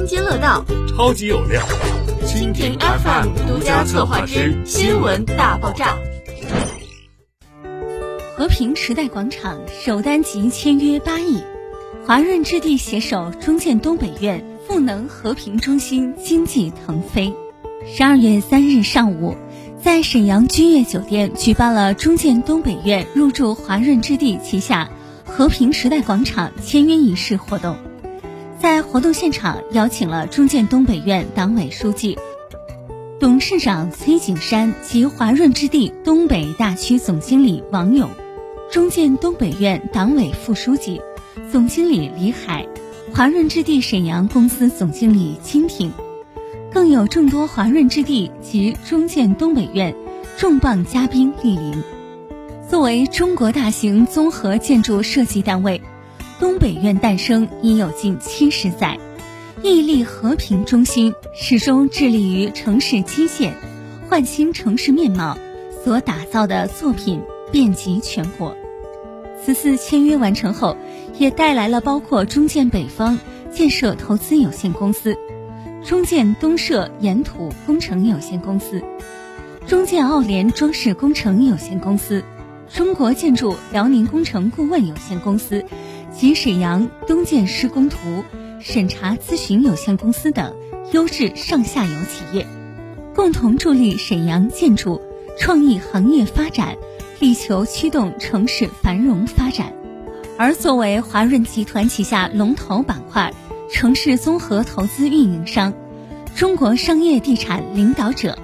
津津乐道，超级有料。蜻蜓 FM 独家策划之新闻大爆炸。和平时代广场首单集签约八亿，华润置地携手中建东北院赋能和平中心经济腾飞。十二月三日上午，在沈阳君悦酒店举办了中建东北院入驻华润置地旗下和平时代广场签约仪式活动。在活动现场，邀请了中建东北院党委书记、董事长崔景山及华润置地东北大区总经理王勇，中建东北院党委副书记、总经理李海，华润置地沈阳公司总经理金挺，更有众多华润置地及中建东北院重磅嘉宾莅临。作为中国大型综合建筑设计单位。东北院诞生已有近七十载，屹立和平中心，始终致力于城市基建、焕新城市面貌，所打造的作品遍及全国。此次签约完成后，也带来了包括中建北方建设投资有限公司、中建东设岩土工程有限公司、中建奥联装饰工程有限公司、中国建筑辽宁工程顾问有限公司。及沈阳东建施工图审查咨询有限公司等优质上下游企业，共同助力沈阳建筑创意行业发展，力求驱动城市繁荣发展。而作为华润集团旗下龙头板块、城市综合投资运营商、中国商业地产领导者，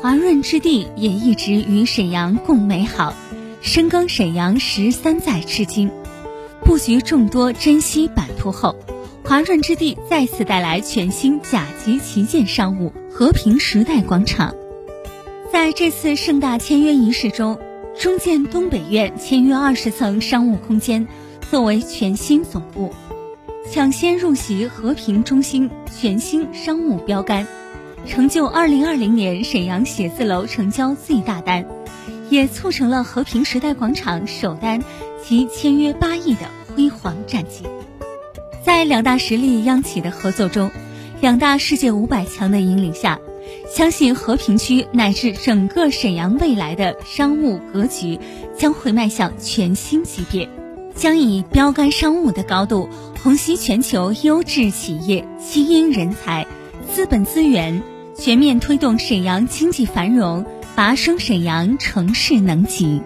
华润置地也一直与沈阳共美好，深耕沈阳十三载至今。布局众多珍稀版图后，华润置地再次带来全新甲级旗舰商务和平时代广场。在这次盛大签约仪式中，中建东北院签约二十层商务空间，作为全新总部，抢先入席和平中心全新商务标杆，成就二零二零年沈阳写字楼成交最大单，也促成了和平时代广场首单及签约八亿的。辉煌战绩，在两大实力央企的合作中，两大世界五百强的引领下，相信和平区乃至整个沈阳未来的商务格局将会迈向全新级别，将以标杆商务的高度虹吸全球优质企业、精英人才、资本资源，全面推动沈阳经济繁荣，拔升沈阳城市能级。